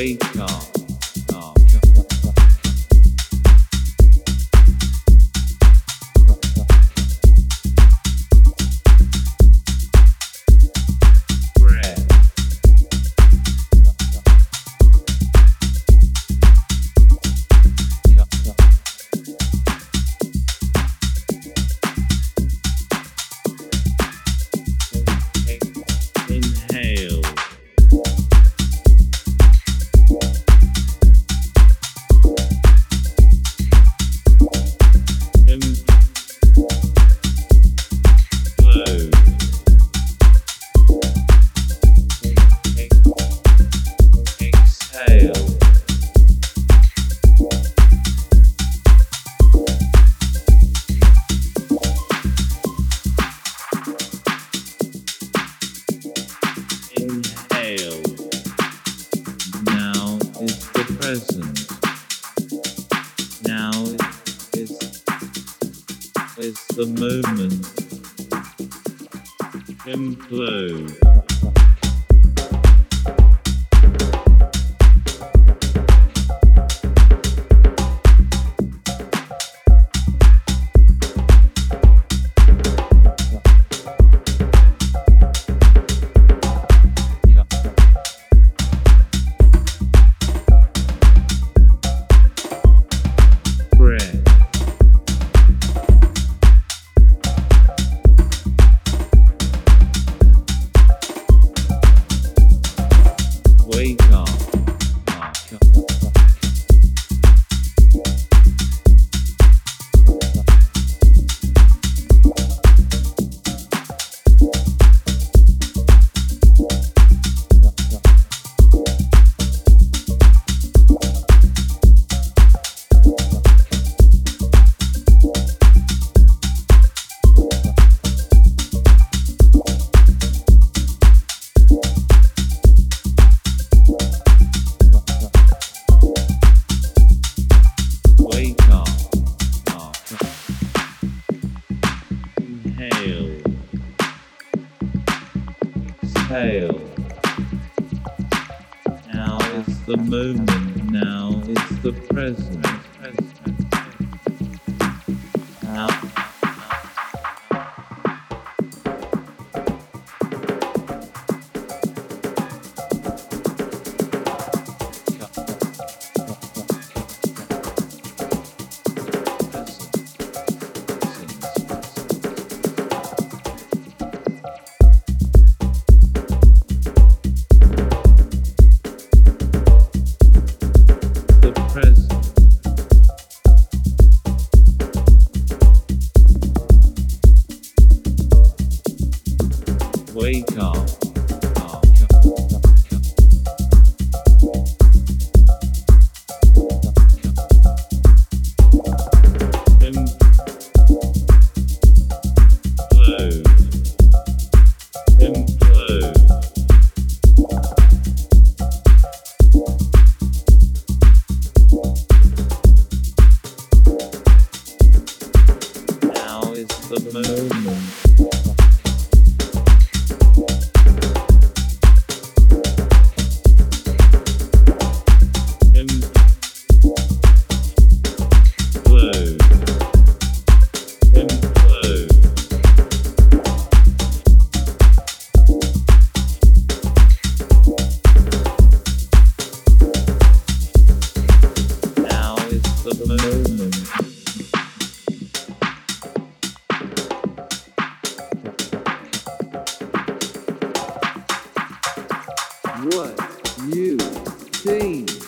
Wake up. Present. Now is is the moment. Implode. Exhale. Now is the moment. Now is the present. Now. Wake up. What you think